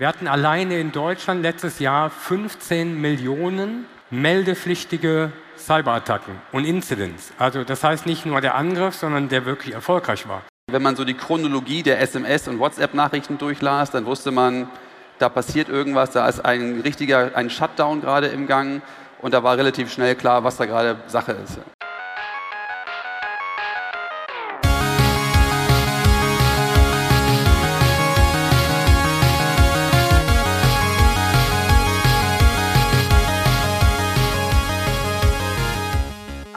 Wir hatten alleine in Deutschland letztes Jahr 15 Millionen meldepflichtige Cyberattacken und Incidents. Also das heißt nicht nur der Angriff, sondern der wirklich erfolgreich war. Wenn man so die Chronologie der SMS- und WhatsApp-Nachrichten durchlas, dann wusste man, da passiert irgendwas, da ist ein richtiger ein Shutdown gerade im Gang und da war relativ schnell klar, was da gerade Sache ist.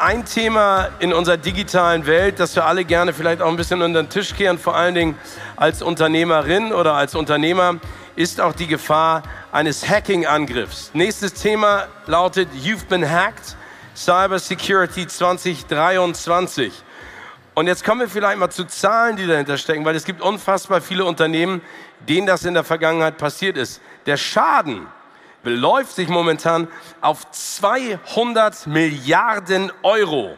Ein Thema in unserer digitalen Welt, das wir alle gerne vielleicht auch ein bisschen unter den Tisch kehren, vor allen Dingen als Unternehmerin oder als Unternehmer, ist auch die Gefahr eines Hacking-Angriffs. Nächstes Thema lautet You've been hacked, Cyber Security 2023. Und jetzt kommen wir vielleicht mal zu Zahlen, die dahinter stecken, weil es gibt unfassbar viele Unternehmen, denen das in der Vergangenheit passiert ist. Der Schaden beläuft sich momentan auf 200 Milliarden Euro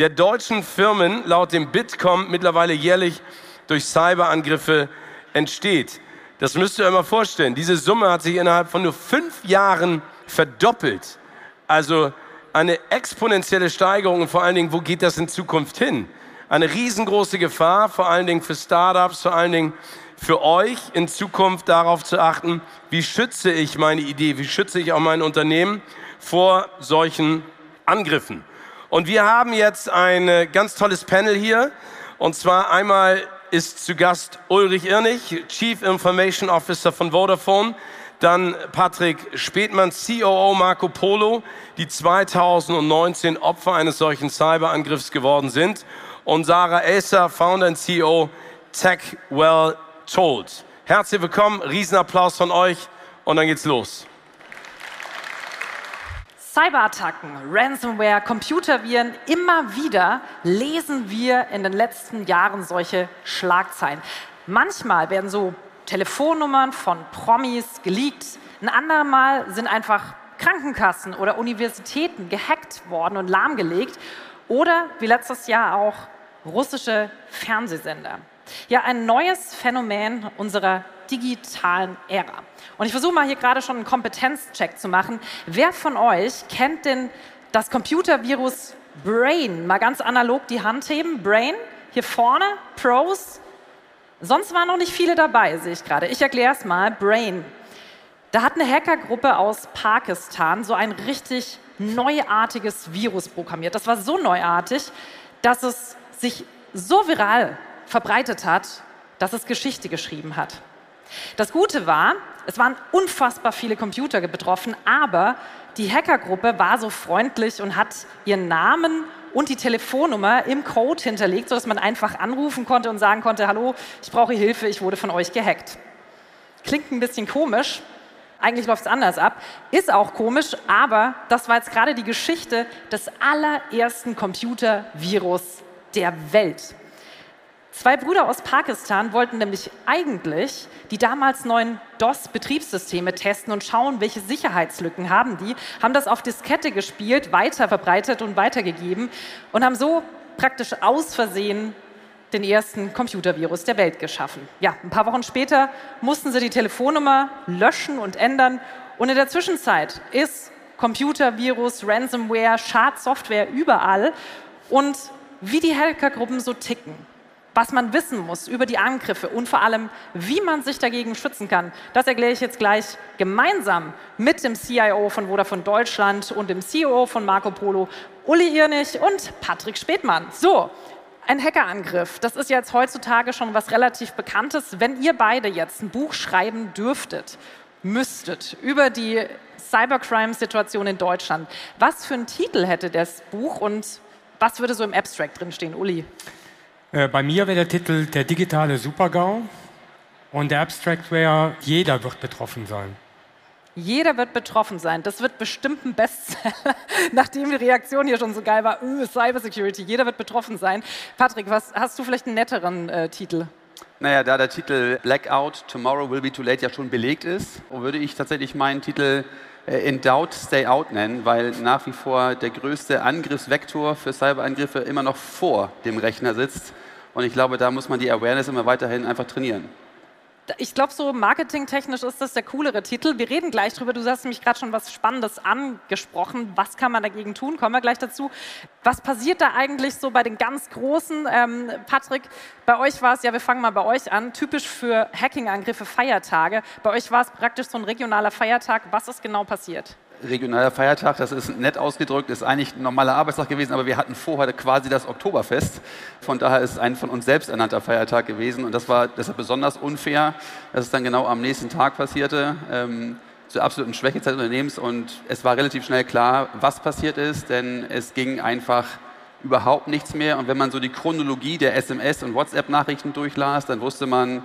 der deutschen Firmen laut dem Bitkom mittlerweile jährlich durch Cyberangriffe entsteht. Das müsst ihr euch mal vorstellen. Diese Summe hat sich innerhalb von nur fünf Jahren verdoppelt. Also eine exponentielle Steigerung und vor allen Dingen, wo geht das in Zukunft hin? Eine riesengroße Gefahr, vor allen Dingen für Startups, vor allen Dingen für euch in Zukunft darauf zu achten, wie schütze ich meine Idee, wie schütze ich auch mein Unternehmen vor solchen Angriffen. Und wir haben jetzt ein äh, ganz tolles Panel hier. Und zwar einmal ist zu Gast Ulrich Irnig, Chief Information Officer von Vodafone. Dann Patrick Spätmann, COO Marco Polo, die 2019 Opfer eines solchen Cyberangriffs geworden sind. Und Sarah Elser, Founder und CEO TechWell told. Herzlich willkommen, Riesenapplaus von euch und dann geht's los. Cyberattacken, Ransomware, Computerviren, immer wieder lesen wir in den letzten Jahren solche Schlagzeilen. Manchmal werden so Telefonnummern von Promis geleakt, ein andermal sind einfach Krankenkassen oder Universitäten gehackt worden und lahmgelegt oder wie letztes Jahr auch russische Fernsehsender. Ja, ein neues Phänomen unserer digitalen Ära. Und ich versuche mal hier gerade schon einen Kompetenzcheck zu machen. Wer von euch kennt denn das Computervirus Brain? Mal ganz analog die Hand heben. Brain, hier vorne, Pros. Sonst waren noch nicht viele dabei, sehe ich gerade. Ich erkläre es mal. Brain. Da hat eine Hackergruppe aus Pakistan so ein richtig neuartiges Virus programmiert. Das war so neuartig, dass es sich so viral verbreitet hat, dass es Geschichte geschrieben hat. Das Gute war, es waren unfassbar viele Computer betroffen, aber die Hackergruppe war so freundlich und hat ihren Namen und die Telefonnummer im Code hinterlegt, sodass man einfach anrufen konnte und sagen konnte, hallo, ich brauche Hilfe, ich wurde von euch gehackt. Klingt ein bisschen komisch, eigentlich läuft es anders ab, ist auch komisch, aber das war jetzt gerade die Geschichte des allerersten Computervirus der Welt. Zwei Brüder aus Pakistan wollten nämlich eigentlich die damals neuen DOS-Betriebssysteme testen und schauen, welche Sicherheitslücken haben die, haben das auf Diskette gespielt, weiter verbreitet und weitergegeben und haben so praktisch aus Versehen den ersten Computervirus der Welt geschaffen. Ja, ein paar Wochen später mussten sie die Telefonnummer löschen und ändern und in der Zwischenzeit ist Computervirus, Ransomware, Schadsoftware überall und wie die Hackergruppen so ticken was man wissen muss über die Angriffe und vor allem, wie man sich dagegen schützen kann, das erkläre ich jetzt gleich gemeinsam mit dem CIO von Vodafone Deutschland und dem CEO von Marco Polo, Uli Irnig und Patrick Spätmann. So, ein Hackerangriff, das ist jetzt heutzutage schon was relativ Bekanntes. Wenn ihr beide jetzt ein Buch schreiben dürftet, müsstet über die Cybercrime-Situation in Deutschland, was für einen Titel hätte das Buch und was würde so im Abstract drinstehen, Uli? Äh, bei mir wäre der Titel Der digitale Supergau und der Abstract wäre Jeder wird betroffen sein. Jeder wird betroffen sein. Das wird bestimmt ein Bestseller, nachdem die Reaktion hier schon so geil war. Öh, Cybersecurity, jeder wird betroffen sein. Patrick, was, hast du vielleicht einen netteren äh, Titel? Naja, da der Titel Blackout, Tomorrow Will Be Too Late ja schon belegt ist, würde ich tatsächlich meinen Titel In Doubt, Stay Out nennen, weil nach wie vor der größte Angriffsvektor für Cyberangriffe immer noch vor dem Rechner sitzt. Und ich glaube, da muss man die Awareness immer weiterhin einfach trainieren. Ich glaube, so marketingtechnisch ist das der coolere Titel. Wir reden gleich drüber. Du hast nämlich gerade schon was Spannendes angesprochen. Was kann man dagegen tun? Kommen wir gleich dazu. Was passiert da eigentlich so bei den ganz Großen? Ähm, Patrick, bei euch war es, ja, wir fangen mal bei euch an, typisch für Hacking-Angriffe Feiertage. Bei euch war es praktisch so ein regionaler Feiertag. Was ist genau passiert? Regionaler Feiertag, das ist nett ausgedrückt, ist eigentlich ein normaler Arbeitstag gewesen, aber wir hatten vorher quasi das Oktoberfest. Von daher ist es ein von uns selbst ernannter Feiertag gewesen und das war deshalb besonders unfair, dass es dann genau am nächsten Tag passierte, ähm, zur absoluten Schwächezeit des Unternehmens und es war relativ schnell klar, was passiert ist, denn es ging einfach überhaupt nichts mehr und wenn man so die Chronologie der SMS- und WhatsApp-Nachrichten durchlas, dann wusste man,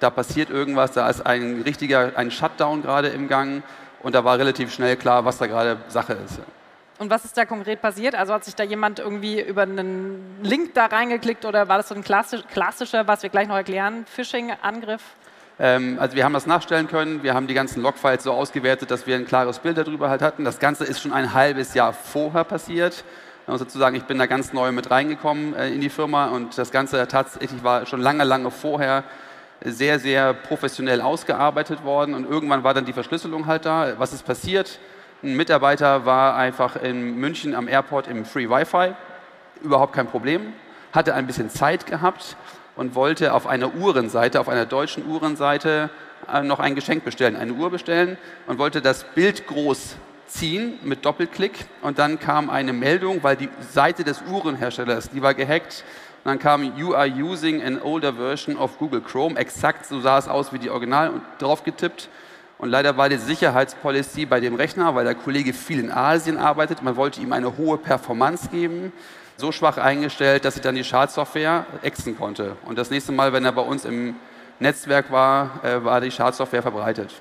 da passiert irgendwas, da ist ein richtiger, ein Shutdown gerade im Gang und da war relativ schnell klar, was da gerade Sache ist. Und was ist da konkret passiert? Also hat sich da jemand irgendwie über einen Link da reingeklickt oder war das so ein klassisch, klassischer, was wir gleich noch erklären, Phishing-Angriff? Ähm, also wir haben das nachstellen können, wir haben die ganzen Logfiles so ausgewertet, dass wir ein klares Bild darüber halt hatten. Das Ganze ist schon ein halbes Jahr vorher passiert. Ich muss dazu sagen, ich bin da ganz neu mit reingekommen äh, in die Firma und das Ganze tatsächlich war schon lange, lange vorher sehr, sehr professionell ausgearbeitet worden und irgendwann war dann die Verschlüsselung halt da. Was ist passiert? Ein Mitarbeiter war einfach in München am Airport im Free Wi-Fi, überhaupt kein Problem, hatte ein bisschen Zeit gehabt und wollte auf einer Uhrenseite, auf einer deutschen Uhrenseite äh, noch ein Geschenk bestellen, eine Uhr bestellen und wollte das Bild groß ziehen mit Doppelklick und dann kam eine Meldung, weil die Seite des Uhrenherstellers, die war gehackt, und dann kam, you are using an older version of Google Chrome. Exakt so sah es aus wie die Original und drauf getippt. Und leider war die Sicherheitspolicy bei dem Rechner, weil der Kollege viel in Asien arbeitet, man wollte ihm eine hohe Performance geben, so schwach eingestellt, dass ich dann die Schadsoftware exen konnte. Und das nächste Mal, wenn er bei uns im Netzwerk war, äh, war die Schadsoftware verbreitet.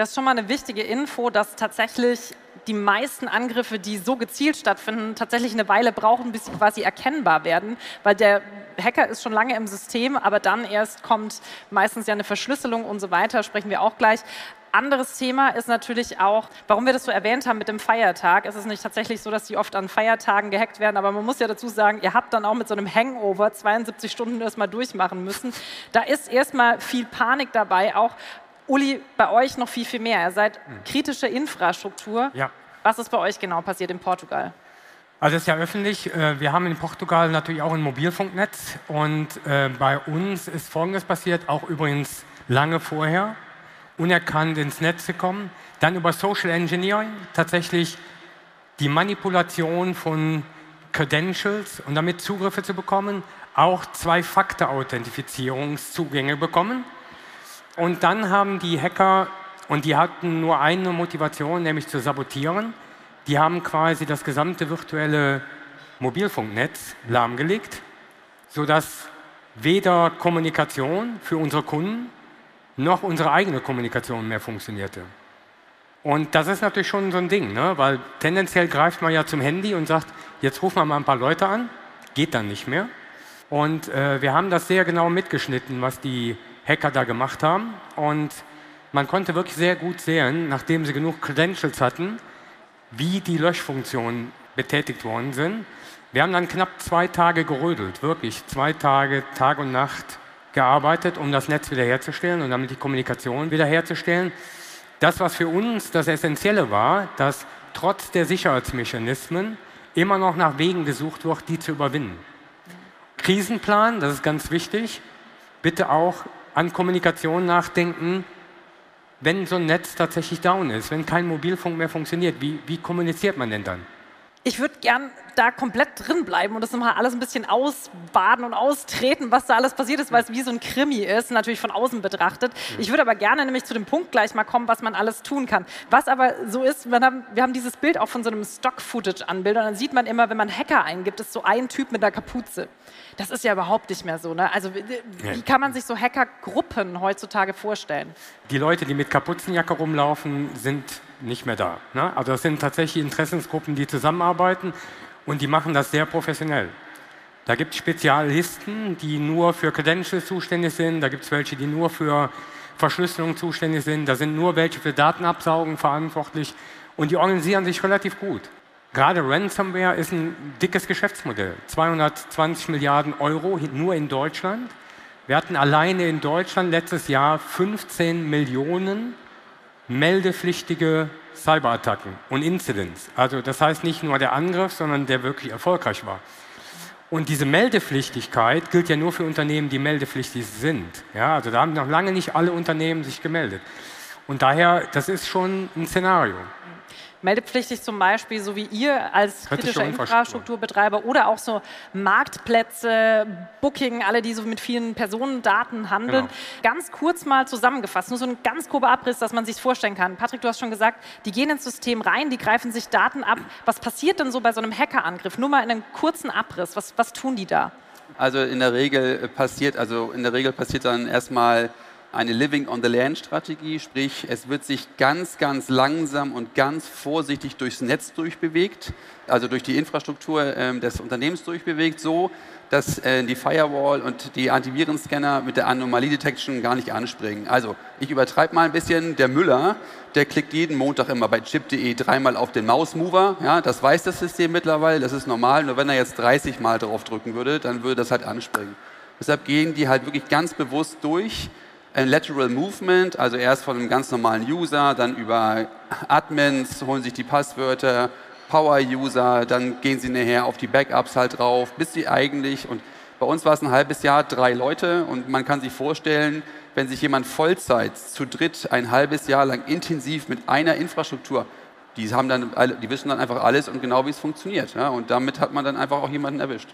Das ist schon mal eine wichtige Info, dass tatsächlich die meisten Angriffe, die so gezielt stattfinden, tatsächlich eine Weile brauchen, bis sie quasi erkennbar werden, weil der Hacker ist schon lange im System, aber dann erst kommt meistens ja eine Verschlüsselung und so weiter, sprechen wir auch gleich. Anderes Thema ist natürlich auch, warum wir das so erwähnt haben mit dem Feiertag. Es ist nicht tatsächlich so, dass die oft an Feiertagen gehackt werden, aber man muss ja dazu sagen, ihr habt dann auch mit so einem Hangover 72 Stunden erstmal durchmachen müssen. Da ist erstmal viel Panik dabei, auch Uli, bei euch noch viel, viel mehr. Ihr seid hm. kritische Infrastruktur. Ja. Was ist bei euch genau passiert in Portugal? Also es ist ja öffentlich, äh, wir haben in Portugal natürlich auch ein Mobilfunknetz und äh, bei uns ist Folgendes passiert, auch übrigens lange vorher, unerkannt ins Netz gekommen, dann über Social Engineering tatsächlich die Manipulation von Credentials und damit Zugriffe zu bekommen, auch Zwei-Faktor-Authentifizierungszugänge bekommen und dann haben die Hacker, und die hatten nur eine Motivation, nämlich zu sabotieren, die haben quasi das gesamte virtuelle Mobilfunknetz lahmgelegt, sodass weder Kommunikation für unsere Kunden noch unsere eigene Kommunikation mehr funktionierte. Und das ist natürlich schon so ein Ding, ne? weil tendenziell greift man ja zum Handy und sagt, jetzt rufen wir mal ein paar Leute an, geht dann nicht mehr. Und äh, wir haben das sehr genau mitgeschnitten, was die Hacker da gemacht haben. Und man konnte wirklich sehr gut sehen, nachdem sie genug Credentials hatten, wie die Löschfunktionen betätigt worden sind. Wir haben dann knapp zwei Tage gerödelt, wirklich zwei Tage, Tag und Nacht gearbeitet, um das Netz wiederherzustellen und damit die Kommunikation wiederherzustellen. Das, was für uns das Essentielle war, dass trotz der Sicherheitsmechanismen immer noch nach Wegen gesucht wird, die zu überwinden. Krisenplan, das ist ganz wichtig, bitte auch an Kommunikation nachdenken, wenn so ein Netz tatsächlich down ist, wenn kein Mobilfunk mehr funktioniert. Wie, wie kommuniziert man denn dann? Ich würde gern da komplett drin bleiben und das nochmal alles ein bisschen ausbaden und austreten, was da alles passiert ist, weil es wie so ein Krimi ist, natürlich von außen betrachtet. Ich würde aber gerne nämlich zu dem Punkt gleich mal kommen, was man alles tun kann. Was aber so ist, wir haben, wir haben dieses Bild auch von so einem Stock-Footage-Anbild und dann sieht man immer, wenn man Hacker eingibt, ist so ein Typ mit einer Kapuze. Das ist ja überhaupt nicht mehr so. Ne? Also wie, kann man sich so Hackergruppen heutzutage vorstellen? Die Leute, die mit Kapuzenjacke rumlaufen, sind nicht mehr da. Ne? Also das sind tatsächlich Interessensgruppen, die zusammenarbeiten und die machen das sehr professionell. Da gibt es Spezialisten, die nur für Credentials zuständig sind, da gibt es welche, die nur für Verschlüsselung zuständig sind, da sind nur welche für Datenabsaugen verantwortlich und die organisieren sich relativ gut. Gerade Ransomware ist ein dickes Geschäftsmodell. 220 Milliarden Euro nur in Deutschland. Wir hatten alleine in Deutschland letztes Jahr 15 Millionen meldepflichtige Cyberattacken und Incidents. Also das heißt nicht nur der Angriff, sondern der wirklich erfolgreich war. Und diese Meldepflichtigkeit gilt ja nur für Unternehmen, die meldepflichtig sind. Ja, also da haben noch lange nicht alle Unternehmen sich gemeldet. Und daher, das ist schon ein Szenario meldepflichtig zum Beispiel, so wie ihr als kritischer Infrastrukturbetreiber oder auch so Marktplätze, Booking, alle, die so mit vielen Personendaten handeln. Genau. Ganz kurz mal zusammengefasst, nur so ein ganz grober Abriss, dass man sich vorstellen kann. Patrick, du hast schon gesagt, die gehen ins System rein, die greifen sich Daten ab. Was passiert denn so bei so einem Hackerangriff? Nur mal in einem kurzen Abriss. Was, was tun die da? Also in der Regel passiert, also in der Regel passiert dann erstmal eine Living on the Land Strategie, sprich es wird sich ganz, ganz langsam und ganz vorsichtig durchs Netz durchbewegt, also durch die Infrastruktur äh, des Unternehmens durchbewegt, so dass äh, die Firewall und die Antivirenscanner mit der Anomalie Detection gar nicht anspringen. Also ich übertreibe mal ein bisschen, der Müller, der klickt jeden Montag immer bei chip.de dreimal auf den Mausmover, ja, das weiß das System mittlerweile, das ist normal, nur wenn er jetzt 30 Mal drauf drücken würde, dann würde das halt anspringen. Deshalb gehen die halt wirklich ganz bewusst durch, Lateral Movement, also erst von einem ganz normalen User, dann über Admins, holen sich die Passwörter, Power-User, dann gehen sie nachher auf die Backups halt drauf, bis sie eigentlich, und bei uns war es ein halbes Jahr, drei Leute und man kann sich vorstellen, wenn sich jemand Vollzeit zu dritt ein halbes Jahr lang intensiv mit einer Infrastruktur, die, haben dann, die wissen dann einfach alles und genau wie es funktioniert. Ja, und damit hat man dann einfach auch jemanden erwischt.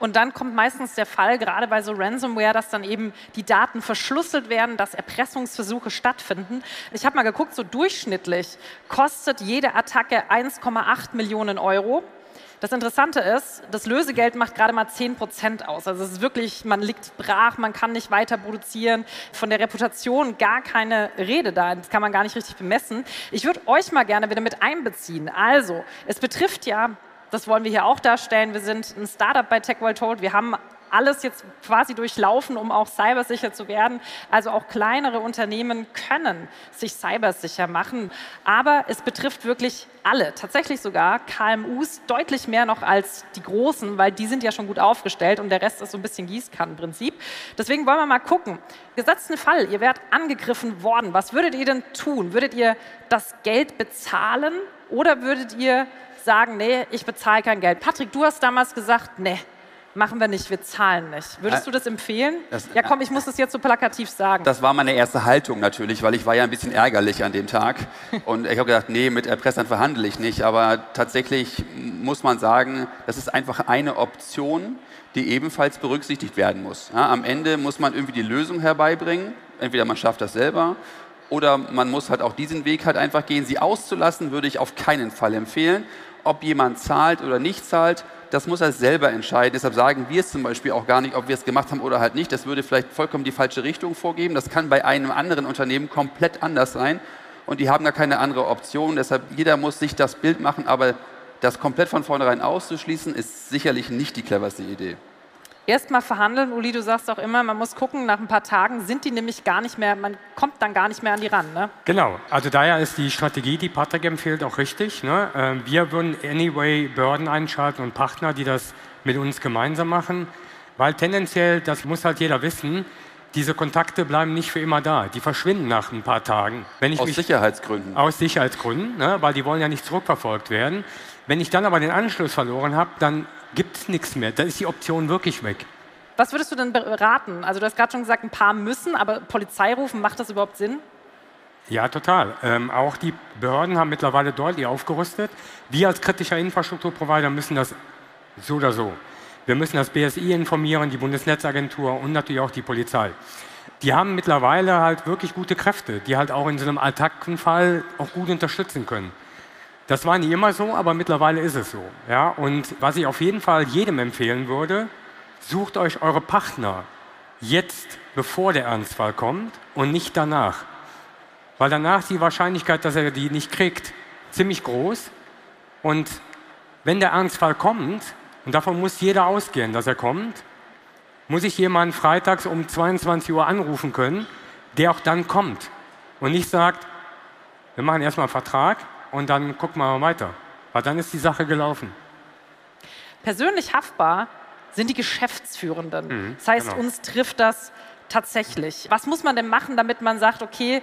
Und dann kommt meistens der Fall, gerade bei so Ransomware, dass dann eben die Daten verschlüsselt werden, dass Erpressungsversuche stattfinden. Ich habe mal geguckt, so durchschnittlich kostet jede Attacke 1,8 Millionen Euro. Das Interessante ist, das Lösegeld macht gerade mal 10 Prozent aus. Also es ist wirklich, man liegt brach, man kann nicht weiter produzieren. Von der Reputation gar keine Rede da. Das kann man gar nicht richtig bemessen. Ich würde euch mal gerne wieder mit einbeziehen. Also, es betrifft ja das wollen wir hier auch darstellen. Wir sind ein Startup bei TechWorld Told. Wir haben alles jetzt quasi durchlaufen, um auch cybersicher zu werden. Also auch kleinere Unternehmen können sich cybersicher machen. Aber es betrifft wirklich alle, tatsächlich sogar KMUs deutlich mehr noch als die großen, weil die sind ja schon gut aufgestellt und der Rest ist so ein bisschen Gießkannenprinzip. Deswegen wollen wir mal gucken. Gesetzten Fall, ihr werdet angegriffen worden. Was würdet ihr denn tun? Würdet ihr das Geld bezahlen oder würdet ihr sagen, nee, ich bezahle kein Geld. Patrick, du hast damals gesagt, nee, machen wir nicht, wir zahlen nicht. Würdest du das empfehlen? Das, ja, komm, ich muss das jetzt so plakativ sagen. Das war meine erste Haltung natürlich, weil ich war ja ein bisschen ärgerlich an dem Tag. Und ich habe gedacht, nee, mit Erpressern verhandle ich nicht. Aber tatsächlich muss man sagen, das ist einfach eine Option, die ebenfalls berücksichtigt werden muss. Ja, am Ende muss man irgendwie die Lösung herbeibringen. Entweder man schafft das selber oder man muss halt auch diesen Weg halt einfach gehen. Sie auszulassen würde ich auf keinen Fall empfehlen ob jemand zahlt oder nicht zahlt, das muss er selber entscheiden. Deshalb sagen wir es zum Beispiel auch gar nicht, ob wir es gemacht haben oder halt nicht. Das würde vielleicht vollkommen die falsche Richtung vorgeben. Das kann bei einem anderen Unternehmen komplett anders sein. Und die haben gar keine andere Option. Deshalb jeder muss sich das Bild machen. Aber das komplett von vornherein auszuschließen, ist sicherlich nicht die cleverste Idee erstmal verhandeln. Uli, du sagst auch immer, man muss gucken, nach ein paar Tagen sind die nämlich gar nicht mehr, man kommt dann gar nicht mehr an die ran. Ne? Genau, also daher ist die Strategie, die Patrick empfiehlt, auch richtig. Ne? Ähm, wir würden anyway Börden einschalten und Partner, die das mit uns gemeinsam machen, weil tendenziell, das muss halt jeder wissen, diese Kontakte bleiben nicht für immer da. Die verschwinden nach ein paar Tagen. aus mich, Sicherheitsgründen. Aus Sicherheitsgründen, ne? weil die wollen ja nicht zurückverfolgt werden. Wenn ich dann aber den Anschluss verloren habe, dann gibt es nichts mehr. Da ist die Option wirklich weg. Was würdest du denn beraten? Also du hast gerade schon gesagt, ein paar müssen, aber Polizei rufen, macht das überhaupt Sinn? Ja, total. Ähm, auch die Behörden haben mittlerweile deutlich aufgerüstet. Wir als kritischer Infrastrukturprovider müssen das so oder so. Wir müssen das BSI informieren, die Bundesnetzagentur und natürlich auch die Polizei. Die haben mittlerweile halt wirklich gute Kräfte, die halt auch in so einem Attackenfall auch gut unterstützen können. Das war nie immer so, aber mittlerweile ist es so. Ja? Und was ich auf jeden Fall jedem empfehlen würde, sucht euch eure Partner jetzt, bevor der Ernstfall kommt und nicht danach. Weil danach die Wahrscheinlichkeit, dass er die nicht kriegt, ziemlich groß. Und wenn der Ernstfall kommt, und davon muss jeder ausgehen, dass er kommt, muss ich jemanden freitags um 22 Uhr anrufen können, der auch dann kommt und nicht sagt, wir machen erstmal einen Vertrag, und dann gucken wir mal weiter. Weil dann ist die Sache gelaufen. Persönlich haftbar sind die Geschäftsführenden. Mhm, das heißt, genau. uns trifft das tatsächlich. Was muss man denn machen, damit man sagt, okay,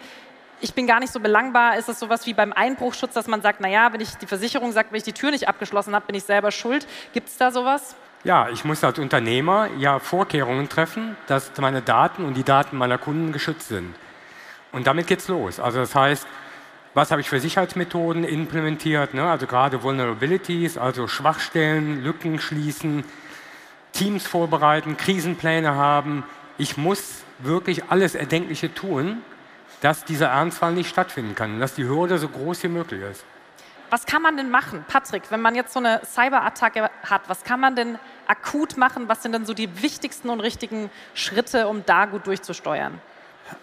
ich bin gar nicht so belangbar. Ist es sowas wie beim Einbruchschutz, dass man sagt, naja, wenn ich die Versicherung sagt, wenn ich die Tür nicht abgeschlossen habe, bin ich selber schuld? Gibt es da sowas? Ja, ich muss als Unternehmer ja Vorkehrungen treffen, dass meine Daten und die Daten meiner Kunden geschützt sind. Und damit geht's los. Also das heißt, was habe ich für Sicherheitsmethoden implementiert? Ne? Also gerade Vulnerabilities, also Schwachstellen, Lücken schließen, Teams vorbereiten, Krisenpläne haben. Ich muss wirklich alles Erdenkliche tun, dass dieser Ernstfall nicht stattfinden kann, dass die Hürde so groß wie möglich ist. Was kann man denn machen, Patrick, wenn man jetzt so eine Cyberattacke hat? Was kann man denn akut machen? Was sind denn so die wichtigsten und richtigen Schritte, um da gut durchzusteuern?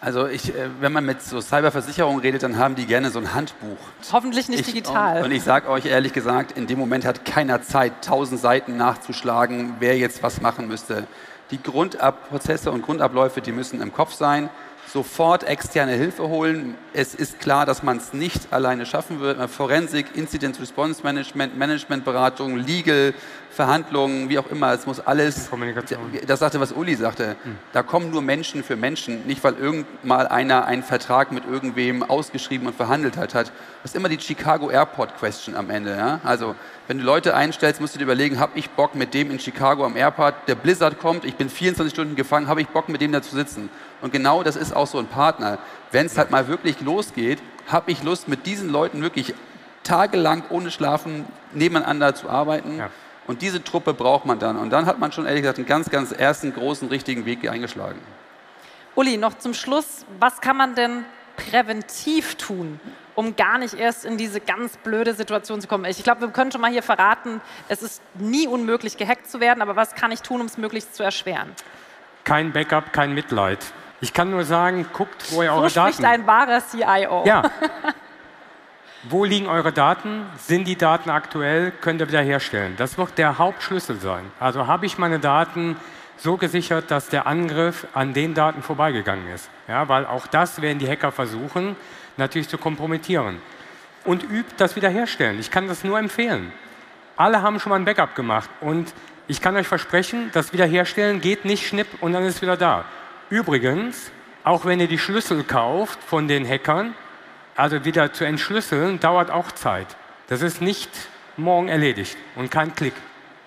Also ich, äh, wenn man mit so Cyberversicherungen redet, dann haben die gerne so ein Handbuch. Hoffentlich nicht ich, digital. Und, und ich sage euch ehrlich gesagt, in dem Moment hat keiner Zeit, tausend Seiten nachzuschlagen, wer jetzt was machen müsste. Die Grundprozesse und Grundabläufe, die müssen im Kopf sein sofort externe Hilfe holen. Es ist klar, dass man es nicht alleine schaffen wird. Forensik, Incident Response Management, Managementberatung, Legal, Verhandlungen, wie auch immer, es muss alles. Kommunikation. Das sagte, was Uli sagte. Hm. Da kommen nur Menschen für Menschen, nicht weil irgendmal einer einen Vertrag mit irgendwem ausgeschrieben und verhandelt hat. Das ist immer die Chicago Airport Question am Ende. Ja? Also, wenn du Leute einstellst, musst du dir überlegen, habe ich Bock mit dem in Chicago am Airport, der Blizzard kommt, ich bin 24 Stunden gefangen, habe ich Bock mit dem da zu sitzen? Und genau das ist auch so ein Partner. Wenn es halt mal wirklich losgeht, habe ich Lust, mit diesen Leuten wirklich tagelang ohne Schlafen nebeneinander zu arbeiten. Ja. Und diese Truppe braucht man dann. Und dann hat man schon ehrlich gesagt einen ganz, ganz ersten großen, richtigen Weg eingeschlagen. Uli, noch zum Schluss, was kann man denn präventiv tun, um gar nicht erst in diese ganz blöde Situation zu kommen? Ich glaube, wir können schon mal hier verraten, es ist nie unmöglich, gehackt zu werden, aber was kann ich tun, um es möglichst zu erschweren? Kein Backup, kein Mitleid. Ich kann nur sagen, guckt, wo ihr eure so Daten... spricht ein wahrer CIO. Ja. wo liegen eure Daten? Sind die Daten aktuell? Könnt ihr wiederherstellen? Das wird der Hauptschlüssel sein. Also habe ich meine Daten so gesichert, dass der Angriff an den Daten vorbeigegangen ist. Ja, weil auch das werden die Hacker versuchen, natürlich zu kompromittieren. Und übt das Wiederherstellen. Ich kann das nur empfehlen. Alle haben schon mal ein Backup gemacht und ich kann euch versprechen, das Wiederherstellen geht nicht schnipp und dann ist es wieder da. Übrigens, auch wenn ihr die Schlüssel kauft von den Hackern, also wieder zu entschlüsseln, dauert auch Zeit. Das ist nicht morgen erledigt und kein Klick.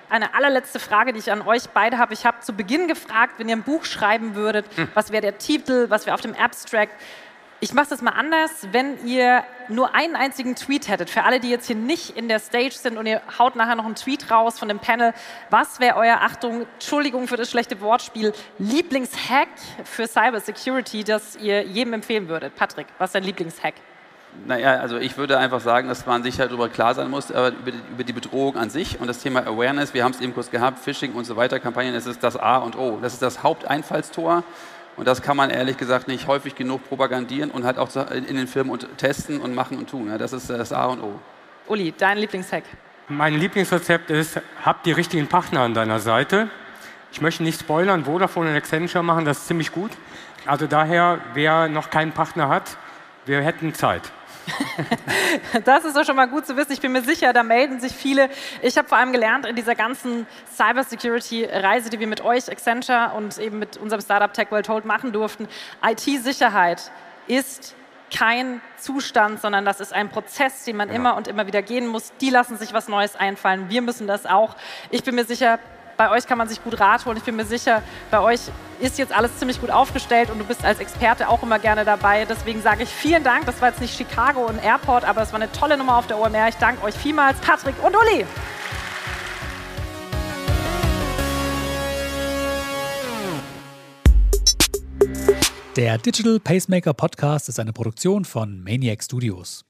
Eine allerletzte Frage, die ich an euch beide habe. Ich habe zu Beginn gefragt, wenn ihr ein Buch schreiben würdet, hm. was wäre der Titel, was wäre auf dem Abstract. Ich mache das mal anders, wenn ihr nur einen einzigen Tweet hättet, für alle, die jetzt hier nicht in der Stage sind und ihr haut nachher noch einen Tweet raus von dem Panel, was wäre euer, Achtung, Entschuldigung für das schlechte Wortspiel, Lieblingshack für Cybersecurity, das ihr jedem empfehlen würdet? Patrick, was ist dein Lieblingshack? Naja, also ich würde einfach sagen, dass man sich halt darüber klar sein muss, über die, über die Bedrohung an sich und das Thema Awareness, wir haben es eben kurz gehabt, Phishing und so weiter, Kampagnen, das ist das A und O. Das ist das Haupteinfallstor und das kann man ehrlich gesagt nicht häufig genug propagandieren und halt auch in den Firmen und testen und machen und tun. das ist das A und O. Uli, dein Lieblingshack? Mein Lieblingsrezept ist, hab die richtigen Partner an deiner Seite. Ich möchte nicht spoilern, Vodafone und Accenture machen das ziemlich gut. Also daher, wer noch keinen Partner hat, wir hätten Zeit. das ist doch schon mal gut zu wissen. Ich bin mir sicher, da melden sich viele. Ich habe vor allem gelernt in dieser ganzen Cybersecurity-Reise, die wir mit euch, Accenture und eben mit unserem Startup Tech World Hold machen durften. IT-Sicherheit ist kein Zustand, sondern das ist ein Prozess, den man ja. immer und immer wieder gehen muss. Die lassen sich was Neues einfallen. Wir müssen das auch. Ich bin mir sicher, bei euch kann man sich gut Rat holen. Ich bin mir sicher, bei euch ist jetzt alles ziemlich gut aufgestellt und du bist als Experte auch immer gerne dabei. Deswegen sage ich vielen Dank. Das war jetzt nicht Chicago und Airport, aber es war eine tolle Nummer auf der OMR. Ich danke euch vielmals, Patrick und Uli. Der Digital Pacemaker Podcast ist eine Produktion von Maniac Studios.